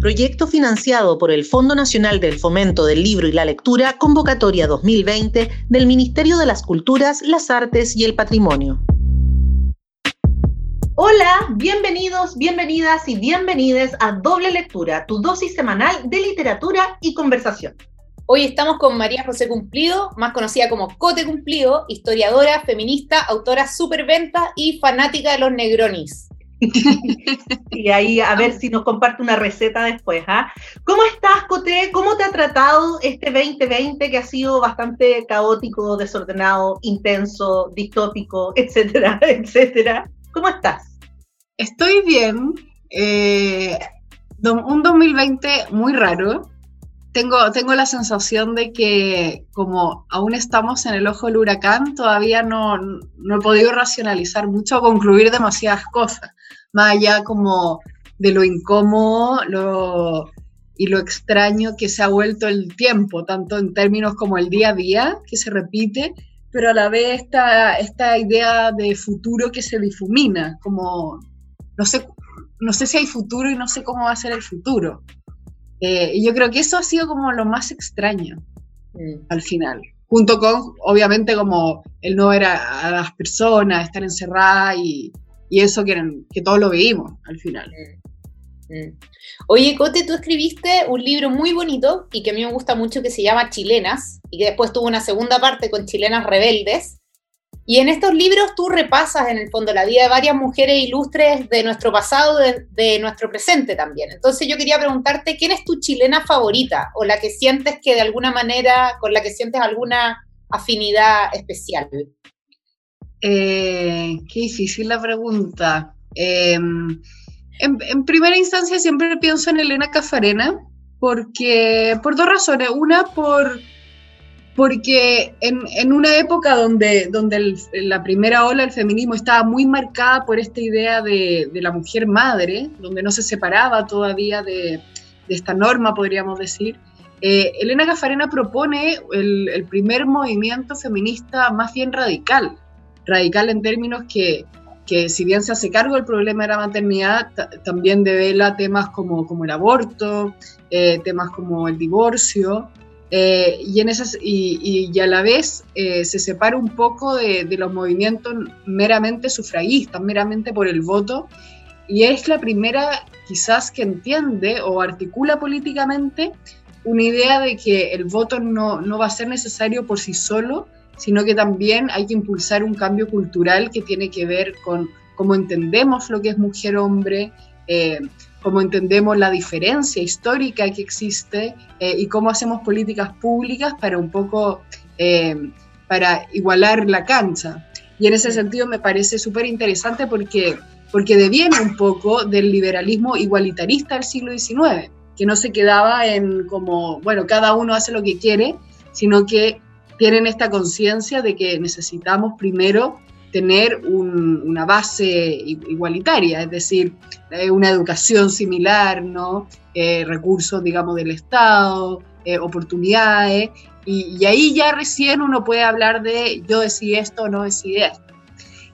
proyecto financiado por el Fondo Nacional del Fomento del Libro y la Lectura, convocatoria 2020 del Ministerio de las Culturas, las Artes y el Patrimonio. Hola, bienvenidos, bienvenidas y bienvenides a Doble Lectura, tu dosis semanal de literatura y conversación. Hoy estamos con María José Cumplido, más conocida como Cote Cumplido, historiadora, feminista, autora superventa y fanática de los Negronis. y ahí a ver si nos comparte una receta después. ¿ah? ¿Cómo estás, Cote? ¿Cómo te ha tratado este 2020 que ha sido bastante caótico, desordenado, intenso, distópico, etcétera, etcétera? ¿Cómo estás? Estoy bien. Eh, un 2020 muy raro. Tengo, tengo la sensación de que como aún estamos en el ojo del huracán, todavía no, no he podido racionalizar mucho o concluir demasiadas cosas más allá como de lo incómodo lo, y lo extraño que se ha vuelto el tiempo, tanto en términos como el día a día, que se repite, pero a la vez esta, esta idea de futuro que se difumina, como no sé, no sé si hay futuro y no sé cómo va a ser el futuro. Eh, y yo creo que eso ha sido como lo más extraño mm. al final junto con, obviamente, como el no ver a, a las personas, estar encerrada y, y eso que, que todos lo veíamos al final. Mm, mm. Oye, Cote, tú escribiste un libro muy bonito y que a mí me gusta mucho que se llama Chilenas y que después tuvo una segunda parte con Chilenas Rebeldes. Y en estos libros tú repasas en el fondo la vida de varias mujeres ilustres de nuestro pasado, de, nuestro presente también. Entonces yo quería preguntarte, ¿quién es tu chilena favorita o la que sientes que de alguna manera, con la que sientes alguna afinidad especial? Eh, qué difícil la pregunta. Em, en, primera instancia siempre pienso en Elena Cafarena, porque, por dos razones. Una, por, porque en, una época donde, donde la primera ola del feminismo estaba muy marcada por esta idea de, la mujer madre, donde no se separaba todavía de, esta norma, podríamos decir, eh, Elena Cafarena propone el, el primer movimiento feminista más bien radical, radical en términos que, que si bien se hace cargo del problema de la maternidad, también devela temas como, como el aborto, eh, temas como el divorcio, eh, y, en esas, y, y, a la vez eh, se separa un poco de, de, los movimientos meramente sufragistas, meramente por el voto, y es la primera quizás que entiende o articula políticamente una idea de que el voto no, no va a ser necesario por sí solo, sino que también hay que impulsar un cambio cultural que tiene que ver con cómo entendemos lo que es mujer-hombre, eh, cómo entendemos la diferencia histórica que existe eh, y cómo hacemos políticas públicas para un poco, eh, para igualar la cancha. Y en ese sentido me parece súper interesante porque, porque deviene un poco del liberalismo igualitarista del siglo XIX, que no se quedaba en como, bueno, cada uno hace lo que quiere, sino que tienen esta conciencia de que necesitamos primero tener una base igualitaria, es decir, eh, una educación similar, ¿no? Eh, recursos, digamos, del Estado, eh, oportunidades, y, ahí ya recién uno puede hablar de yo decidí esto o no decidí esto.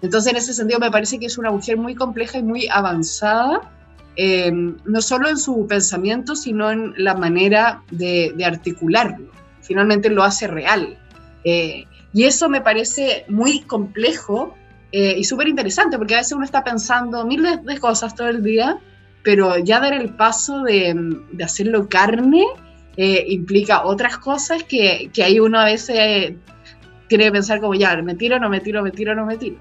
Entonces, en ese sentido, me parece que es una mujer muy compleja y muy avanzada, no solo en su pensamiento, sino en la manera de, de articularlo. Finalmente lo hace real. Eh, y eso me parece muy complejo eh, y súper interesante, porque a veces uno está pensando mil de, cosas todo el día, pero ya dar el paso de, de hacerlo carne eh, implica otras cosas que, que, ahí uno a veces tiene que pensar como, ya, me tiro, no me tiro, me tiro, no me tiro.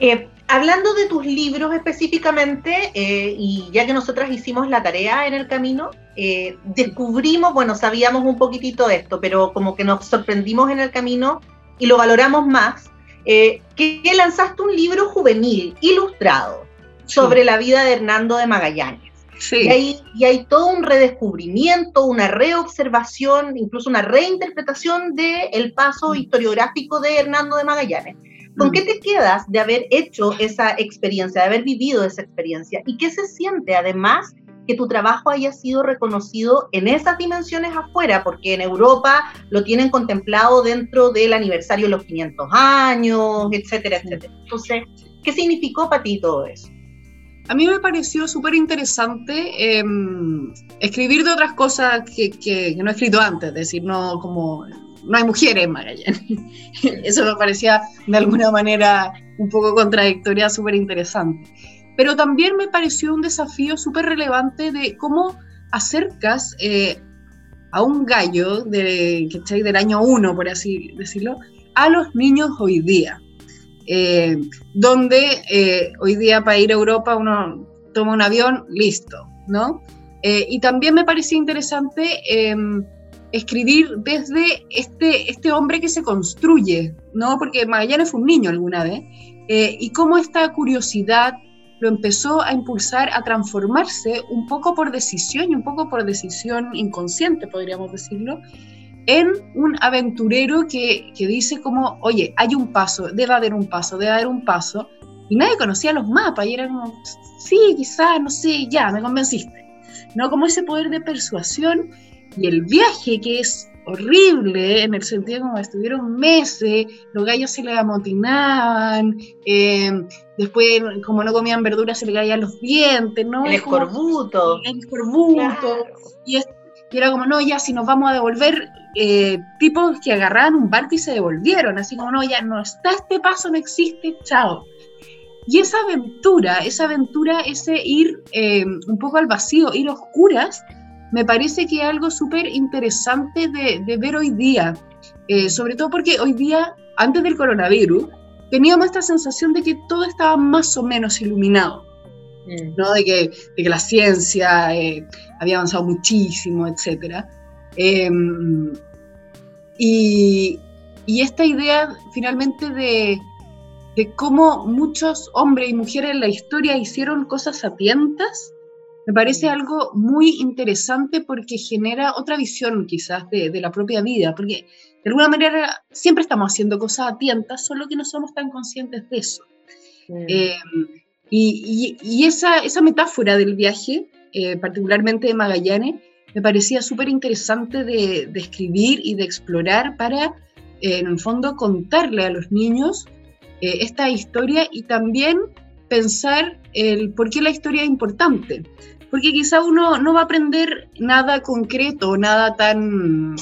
Eh, hablando de tus libros específicamente, eh, y ya que nosotras hicimos la tarea en el camino, eh, descubrimos, bueno, sabíamos un poquitito esto, pero como que nos sorprendimos en el camino y lo valoramos más, que, lanzaste un libro juvenil, ilustrado, sobre la vida de Hernando de Magallanes. Y, hay, y hay todo un redescubrimiento, una reobservación, incluso una reinterpretación del el paso historiográfico de Hernando de Magallanes. ¿Con qué te quedas de haber hecho esa experiencia, de haber vivido esa experiencia? ¿Y qué se siente además que tu trabajo haya sido reconocido en esas dimensiones afuera? Porque en Europa lo tienen contemplado dentro del aniversario de los 500 años, etcétera, etcétera. Entonces, ¿qué significó para ti todo eso? a mí me pareció súper interesante em, escribir de otras cosas que, que, no he escrito antes, es decir, no como no hay mujeres en Magallanes. Eso me parecía de alguna manera un poco contradictoria, súper interesante. Pero también me pareció un desafío súper relevante de cómo acercas eh, a un gallo de, del año 1, por así decirlo, a los niños hoy día. Eh, donde eh, hoy día para ir a Europa uno toma un avión, listo, ¿no? y también me parecía interesante em, escribir desde este, este hombre que se construye, ¿no? Porque Magallanes fue un niño alguna vez, eh, y cómo esta curiosidad lo empezó a impulsar a transformarse un poco por decisión y un poco por decisión inconsciente, podríamos decirlo, en un aventurero que, que dice como, oye, hay un paso, debe haber un paso, debe haber un paso, y nadie conocía los mapas, y era como, sí, quizás, no sé, ya, me convenciste. ¿No? Como ese poder de persuasión y el viaje, que es horrible, en el sentido como estuvieron meses, los gallos se le amotinaban, eh, después como no comían verduras se le caían los dientes, ¿no? El escorbuto. El escorbuto. Y, era como, no, ya si nos vamos a devolver, eh, tipos que agarraban un barco y se devolvieron, así como, no, ya no está este paso, no existe, chao. Y esa aventura, esa aventura, ese ir eh, un poco al vacío, ir a oscuras, me parece que es algo súper interesante de, ver hoy día, eh, sobre todo porque hoy día, antes del coronavirus, teníamos esta sensación de que todo estaba más o menos iluminado, mm. ¿no? de, que, de, que, la ciencia eh, había avanzado muchísimo, etc. Em, y, y, esta idea finalmente de, de cómo muchos hombres y mujeres en la historia hicieron cosas sapientas, me parece algo muy interesante porque genera otra visión quizás de, la propia vida, porque de alguna manera siempre estamos haciendo cosas a tientas, solo que no somos tan conscientes de eso. Eh, y, esa, esa, metáfora del viaje, eh, particularmente de Magallanes, me parecía súper interesante de, escribir y de explorar para, eh, en el fondo, contarle a los niños esta historia y también pensar el por qué la historia es importante porque quizá uno no va a aprender nada concreto, nada tan,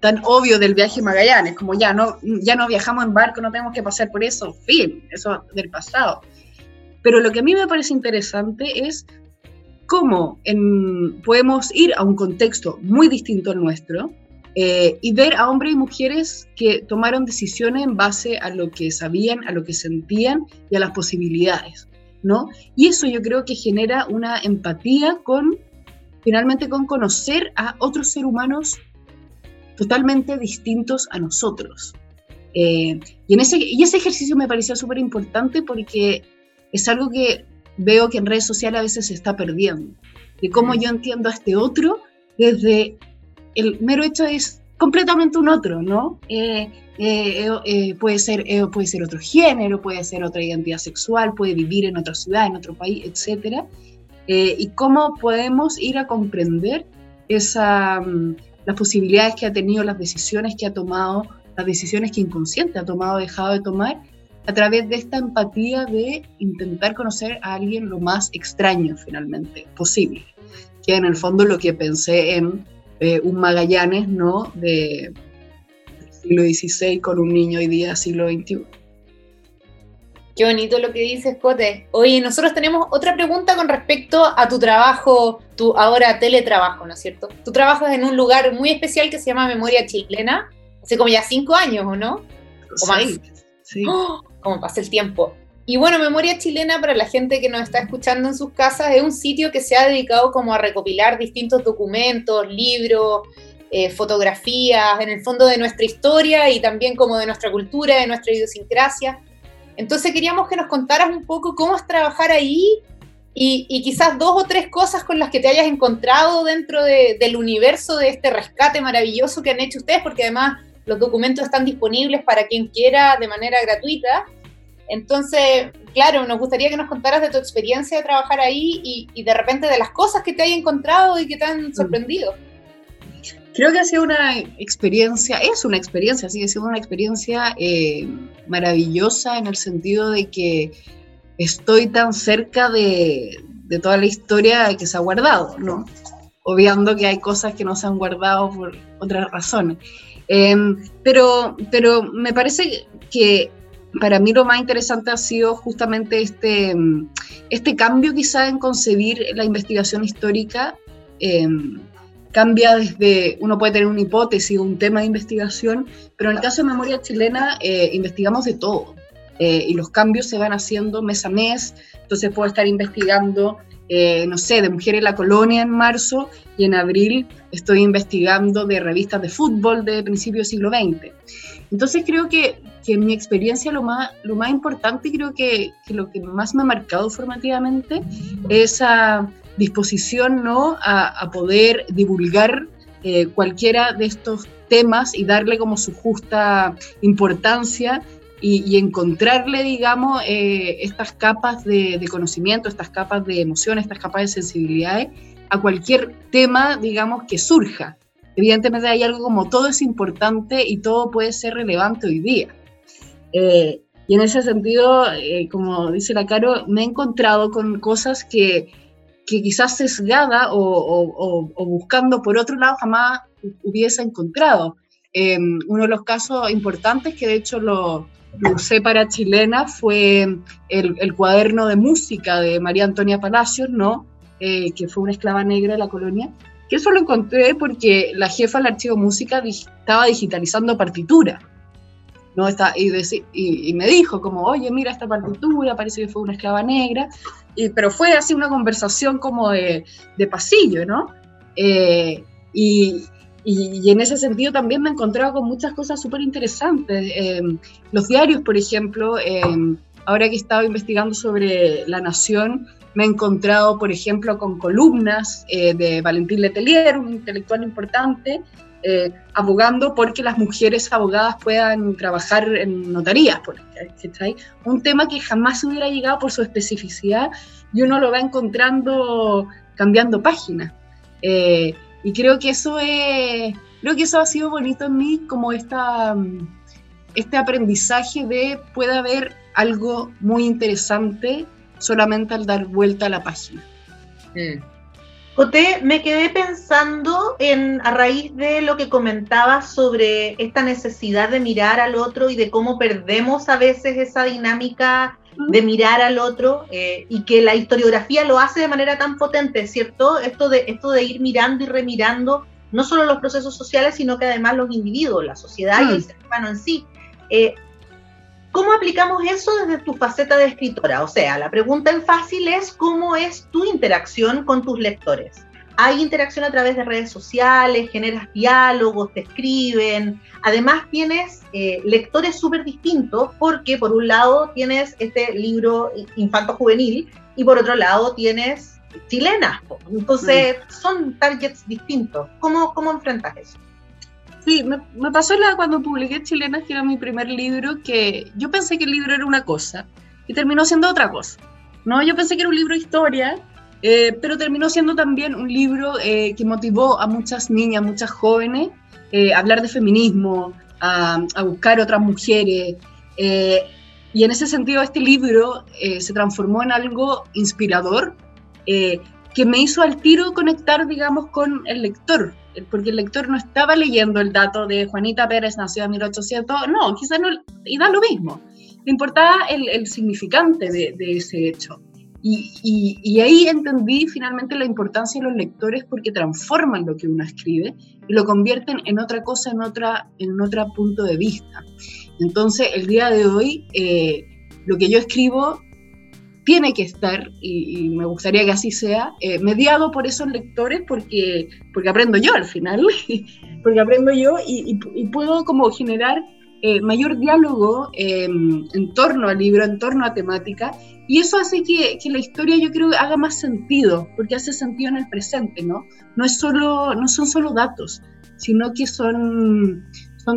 tan obvio del viaje Magallanes, como ya no, ya no viajamos en barco, no tenemos que pasar por eso, fin, eso del pasado. Pero lo que a mí me parece interesante es cómo podemos ir a un contexto muy distinto al nuestro eh, y ver a hombres y mujeres que tomaron decisiones en base a lo que sabían, a lo que sentían y a las posibilidades. ¿No? Y eso yo creo que genera una empatía con, finalmente, con conocer a otros seres humanos totalmente distintos a nosotros. Eh, y, en ese, y ese ejercicio me parecía súper importante porque es algo que veo que en redes sociales a veces se está perdiendo, de cómo yo entiendo a este otro desde el mero hecho es completamente un otro, ¿no? Eh, eh, eh, puede, ser, puede ser otro género, puede ser otra identidad sexual, puede vivir en otra ciudad, en otro país, etc. y cómo podemos ir a comprender esa, mm, las posibilidades que ha tenido, las decisiones que ha tomado, las decisiones que inconsciente ha tomado, dejado de tomar, a través de esta empatía de intentar conocer a alguien lo más extraño finalmente posible, que en el fondo lo que pensé en eh, un Magallanes, ¿no? De, del siglo XVI con un niño hoy día, siglo XXI. Qué bonito lo que dices, Cote. Oye, nosotros tenemos otra pregunta con respecto a tu trabajo, tu ahora teletrabajo, ¿no es cierto? Tu trabajas en un lugar muy especial que se llama Memoria Chilena, hace como ya cinco años, ¿o no? ¿O más? Sí. ¡Oh! Como pasa el tiempo. Y bueno, Memoria Chilena, para la gente que nos está escuchando en sus casas, es un sitio que se ha dedicado como a recopilar distintos documentos, libros, eh, fotografías, en el fondo de nuestra historia y también como de nuestra cultura, de nuestra idiosincrasia. Entonces queríamos que nos contaras un poco cómo es trabajar ahí y, quizás dos o tres cosas con las que te hayas encontrado dentro del universo de este rescate maravilloso que han hecho ustedes, porque además los documentos están disponibles para quien quiera de manera gratuita entonces, claro, nos gustaría que nos contaras de tu experiencia de trabajar ahí y, de repente de las cosas que te hay encontrado y que te han mm. sorprendido. Creo que ha sido una experiencia, es una experiencia, sigue siendo una experiencia eh, maravillosa en el sentido de que estoy tan cerca de, de toda la historia que se ha guardado, ¿no? Obviando que hay cosas que no se han guardado por otras razones. Em, pero, pero me parece que para mí lo más interesante ha sido justamente este, este cambio quizá en concebir la investigación histórica. Em, cambia desde, uno puede tener una hipótesis, un tema de investigación, pero en el caso de Memoria Chilena eh, investigamos de todo. Eh, y los cambios se van haciendo mes a mes, entonces puedo estar investigando, eh, no sé, de Mujeres en la Colonia en marzo y en abril estoy investigando de revistas de fútbol de principios del siglo XX. Entonces creo que, que en mi experiencia lo más, lo más importante, creo que, que, lo que más me ha marcado formativamente es esa disposición ¿no? a, a poder divulgar eh, cualquiera de estos temas y darle como su justa importancia y, encontrarle, digamos, eh, estas capas de, conocimiento, estas capas de emoción, estas capas de sensibilidades a cualquier tema, digamos, que surja. Evidentemente hay algo como todo es importante y todo puede ser relevante hoy día. Eh, y en ese sentido, eh, como dice la Caro, me he encontrado con cosas que, que quizás sesgada o, o, buscando por otro lado jamás hubiese encontrado. uno de los casos importantes que de hecho lo, lo usé para chilena fue el, cuaderno de música de María Antonia Palacios, ¿no? Eh, que fue una esclava negra de la colonia, que eso lo encontré porque la jefa del archivo música estaba digitalizando partitura. ¿no? Está, y, y, me dijo como, oye, mira esta partitura, parece que fue una esclava negra, y, pero fue así una conversación como de, de pasillo, ¿no? Eh, y, y, en ese sentido también me he encontrado con muchas cosas súper interesantes. Em, los diarios, por ejemplo, em, ahora que he estado investigando sobre La Nación, me he encontrado, por ejemplo, con columnas eh, de Valentín Letelier, un intelectual importante, eh, abogando porque las mujeres abogadas puedan trabajar en notarías, por un tema que jamás hubiera llegado por su especificidad y uno lo va encontrando cambiando páginas. Y creo que eso es, creo que eso ha sido bonito en mí, como esta, este aprendizaje de puede haber algo muy interesante solamente al dar vuelta a la página. Mm. Joté, me quedé pensando en, a raíz de lo que comentabas sobre esta necesidad de mirar al otro y de cómo perdemos a veces esa dinámica de mirar al otro eh, y que la historiografía lo hace de manera tan potente, ¿cierto? Esto de, esto de ir mirando y remirando no solo los procesos sociales, sino que además los individuos, la sociedad y el mm. ser humano en sí. Eh, ¿Cómo aplicamos eso desde tu faceta de escritora? O sea, la pregunta en fácil es cómo es tu interacción con tus lectores hay interacción a través de redes sociales, generas diálogos, te escriben. Además tienes eh, lectores súper distintos porque por un lado tienes este libro infanto-juvenil y por otro lado tienes chilenas. Entonces mm. son targets distintos. ¿Cómo, cómo enfrentas eso? Sí, me, me pasó la, cuando publiqué Chilenas, que era mi primer libro, que yo pensé que el libro era una cosa y terminó siendo otra cosa. ¿no? Yo pensé que era un libro de historia eh, pero terminó siendo también un libro eh, que motivó a muchas niñas, muchas jóvenes eh, a hablar de feminismo, a, buscar otras mujeres. y en ese sentido este libro se transformó en algo inspirador que me hizo al tiro conectar, digamos, con el lector, porque el lector no estaba leyendo el dato de Juanita Pérez nació en 1800, no, quizás no, y da lo mismo. Le importaba el, el significante de, de ese hecho. Y, ahí entendí finalmente la importancia de los lectores porque transforman lo que uno escribe y lo convierten en otra cosa, en, otra, en otro punto de vista. Entonces, el día de hoy, eh, lo que yo escribo tiene que estar, y, me gustaría que así sea, eh, mediado por esos lectores porque, porque aprendo yo al final, porque aprendo yo y, puedo como generar eh, mayor diálogo en torno al libro, en torno a temática y eso hace que, la historia yo creo haga más sentido, porque hace sentido en el presente, ¿no? No, es solo, no son solo datos, sino que son,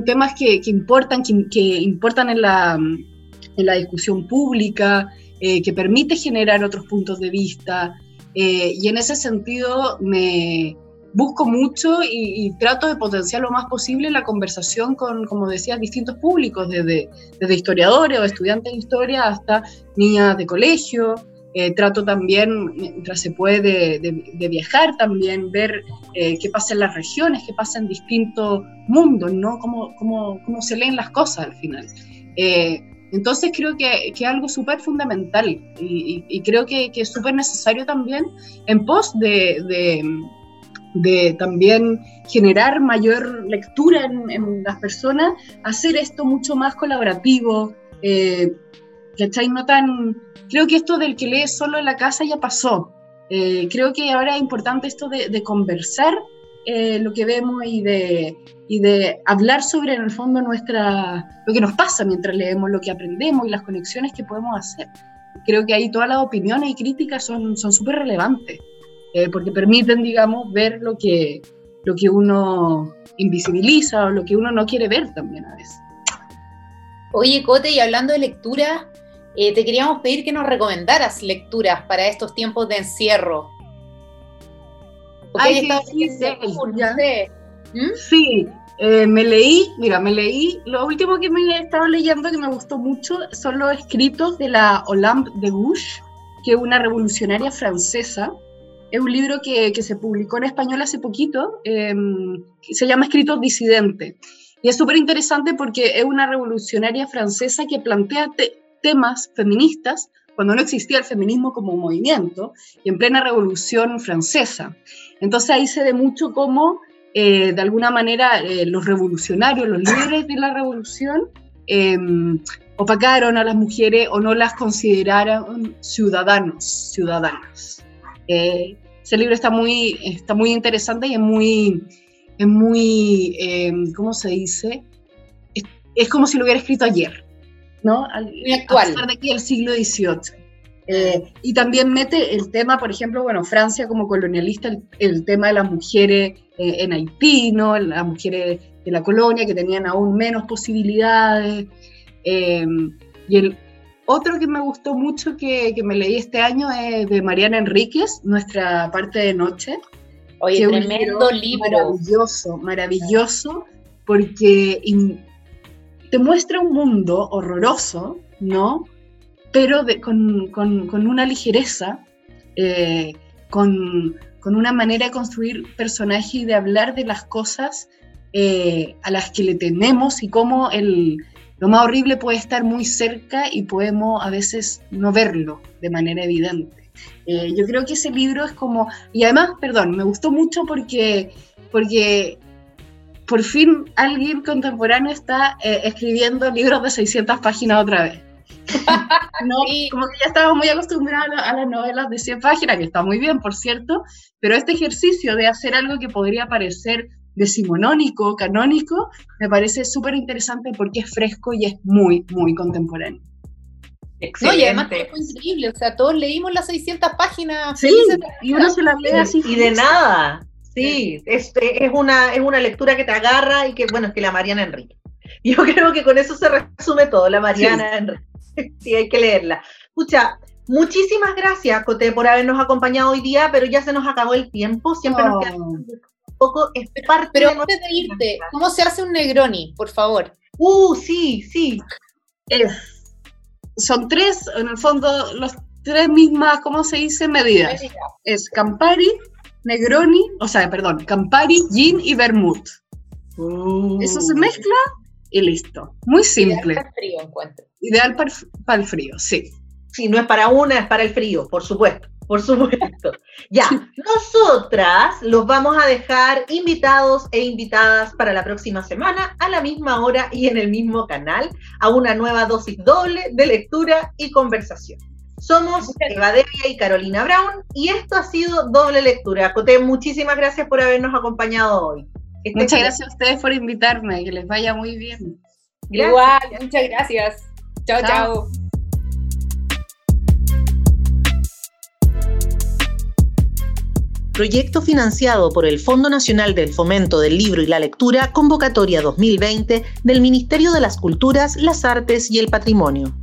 temas que, importan, que, importan en la, en la discusión pública, eh, que permite generar otros puntos de vista. Eh, y en ese sentido me, busco mucho y, trato de potenciar lo más posible la conversación con, como decía, distintos públicos, desde, desde historiadores o estudiantes de historia hasta niñas de colegio. Eh, trato también, mientras se puede, de, viajar también, ver eh, qué pasa en las regiones, qué pasa en distintos mundos, ¿no? Cómo, cómo, cómo se leen las cosas al final. Eh, entonces creo que, es algo súper fundamental y, creo que, es súper necesario también en pos de, de, también generar mayor lectura en, las personas, hacer esto mucho más colaborativo, eh, ¿cachai? No tan... Creo que esto del que lee solo en la casa ya pasó. Eh, creo que ahora es importante esto de, conversar eh, lo que vemos y de, y de hablar sobre, en el fondo, nuestra, lo que nos pasa mientras leemos, lo que aprendemos y las conexiones que podemos hacer. Creo que ahí todas las opiniones y críticas son súper relevantes, eh, porque permiten, digamos, ver lo que, lo que uno invisibiliza o lo que uno no quiere ver también a veces. Oye, Cote, y hablando de lectura, eh, te queríamos pedir que nos recomendaras lecturas para estos tiempos de encierro. Ay, sí, sí, sí, eh, me leí, mira, me leí, lo último que me he estado leyendo que me gustó mucho son los escritos de la Olympe de Gouges, que es una revolucionaria francesa. Es un libro que, se publicó en español hace poquito, em, se llama Escritos Disidentes. Y es súper interesante porque es una revolucionaria francesa que plantea temas feministas cuando no existía el feminismo como movimiento y en plena revolución francesa. Entonces ahí se ve mucho cómo eh, de alguna manera eh, los revolucionarios, los líderes de la revolución, em, opacaron a las mujeres o no las consideraron ciudadanos, ciudadanas. Eh, ese libro está muy, está muy interesante y es muy, es muy em, ¿cómo se dice? Es, como si lo hubiera escrito ayer, ¿no? muy actual. A de aquí el siglo XVIII. y también mete el tema, por ejemplo, bueno, Francia como colonialista, el, el tema de las mujeres eh, en Haití, ¿no? las mujeres de la colonia que tenían aún menos posibilidades. Eh, y el otro que me gustó mucho que, que, me leí este año es de Mariana Enríquez, Nuestra parte de noche. Oye, tremendo libro, Maravilloso, maravilloso, porque te muestra un mundo horroroso, ¿no? Pero de, con, con, con, una ligereza, eh, con, con una manera de construir personaje y de hablar de las cosas eh, a las que le tememos y cómo el, lo más horrible puede estar muy cerca y podemos a veces no verlo de manera evidente. Eh, yo creo que ese libro es como, y además, perdón, me gustó mucho porque, porque por fin alguien contemporáneo está eh, escribiendo libros de 600 páginas otra vez. no, como que ya estábamos muy acostumbrados a, las novelas de 100 páginas, que está muy bien, por cierto, pero este ejercicio de hacer algo que podría parecer decimonónico, canónico, me parece súper interesante porque es fresco y es muy, muy contemporáneo. No, y además fue increíble, o sea, todos leímos las 600 páginas. Sí, y uno se las lee así. Y de nada, sí, es, es, una, es una lectura que te agarra y que, bueno, es que la Mariana Enrique. Yo creo que con eso se resume todo, la Mariana Enrique. sí, hay que leerla. Escucha, muchísimas gracias, Cote, por habernos acompañado hoy día, pero ya se nos acabó el tiempo. Siempre nos queda un poco es parte Pero antes de irte, ¿cómo se hace un Negroni, por favor? Uh, sí, sí. son tres, en el fondo, los tres mismas, ¿cómo se dice? Medidas. Es Campari, Negroni, o sea, perdón, Campari, Gin y Vermouth. Uh. Eso se mezcla y listo. Muy simple. Ideal para el frío, encuentro. Ideal para, el frío, sí. Sí, no es para una, es para el frío, por supuesto, por supuesto. Ya, nosotras los vamos a dejar invitados e invitadas para la próxima semana a la misma hora y en el mismo canal a una nueva dosis doble de lectura y conversación. Somos Eva Devia y Carolina Brown y esto ha sido doble lectura. Coté, muchísimas gracias por habernos acompañado hoy. Muchas gracias a ustedes por invitarme, que les vaya muy bien. Igual, muchas gracias. chao. chao. Proyecto financiado por el Fondo Nacional del Fomento del Libro y la Lectura, convocatoria 2020 del Ministerio de las Culturas, las Artes y el Patrimonio.